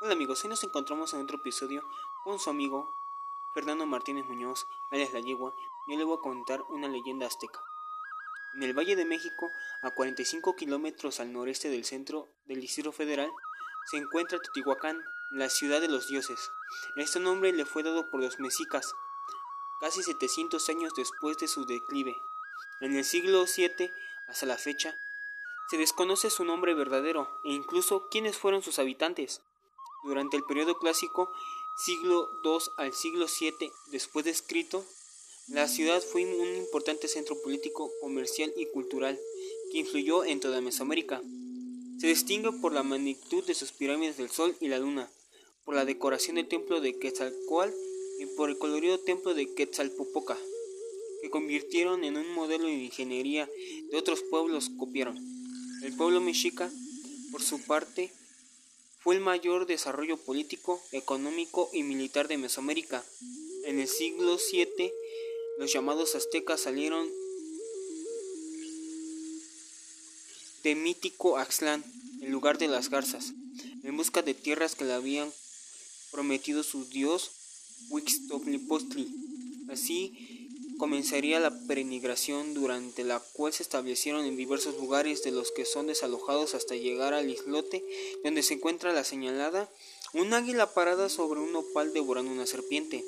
Hola amigos, hoy nos encontramos en otro episodio con su amigo Fernando Martínez Muñoz, alias La Yegua, yo le voy a contar una leyenda azteca. En el Valle de México, a 45 kilómetros al noreste del centro del Distrito Federal, se encuentra Teotihuacán, la ciudad de los dioses. Este nombre le fue dado por los mexicas, casi 700 años después de su declive. En el siglo VII, hasta la fecha, se desconoce su nombre verdadero e incluso quiénes fueron sus habitantes. Durante el periodo clásico, siglo II al siglo VII después de escrito, la ciudad fue un importante centro político, comercial y cultural que influyó en toda Mesoamérica. Se distingue por la magnitud de sus pirámides del Sol y la Luna, por la decoración del templo de Quetzalcoatl y por el colorido templo de Quetzalpopoca, que convirtieron en un modelo de ingeniería de otros pueblos copiaron. El pueblo mexica, por su parte, fue el mayor desarrollo político, económico y militar de Mesoamérica. En el siglo VII, los llamados aztecas salieron de mítico Axlán, el lugar de las garzas, en busca de tierras que le habían prometido su dios Huitzilopochtli. Así comenzaría la peregrinación durante la cual se establecieron en diversos lugares de los que son desalojados hasta llegar al islote donde se encuentra la señalada un águila parada sobre un opal devorando una serpiente.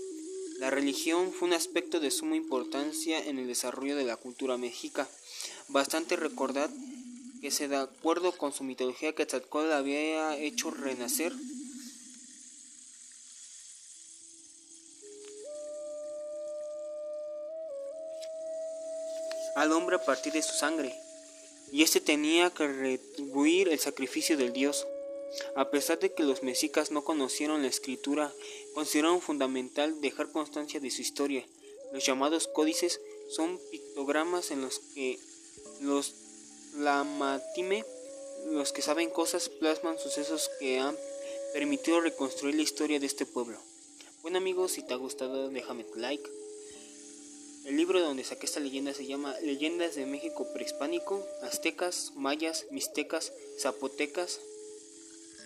La religión fue un aspecto de suma importancia en el desarrollo de la cultura mexica. Bastante recordar que se de acuerdo con su mitología Quetzalcóatl había hecho renacer al hombre a partir de su sangre, y éste tenía que retribuir el sacrificio del dios. A pesar de que los mexicas no conocieron la escritura, consideraron fundamental dejar constancia de su historia. Los llamados códices son pictogramas en los que los lamatime, los que saben cosas, plasman sucesos que han permitido reconstruir la historia de este pueblo. Bueno amigos, si te ha gustado déjame tu like el libro donde saqué esta leyenda se llama Leyendas de México prehispánico, aztecas, mayas, mixtecas, zapotecas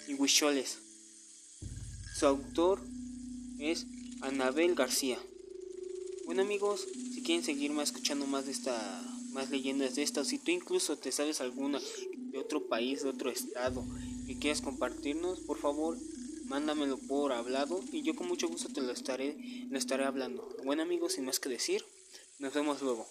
y huicholes. Su autor es Anabel García. Bueno amigos, si quieren seguirme escuchando más de esta más leyendas de estas, si tú incluso te sabes alguna de otro país, de otro estado que quieras compartirnos, por favor, mándamelo por hablado y yo con mucho gusto te lo estaré, lo estaré hablando. Bueno amigos, sin más que decir, nos vemos luego.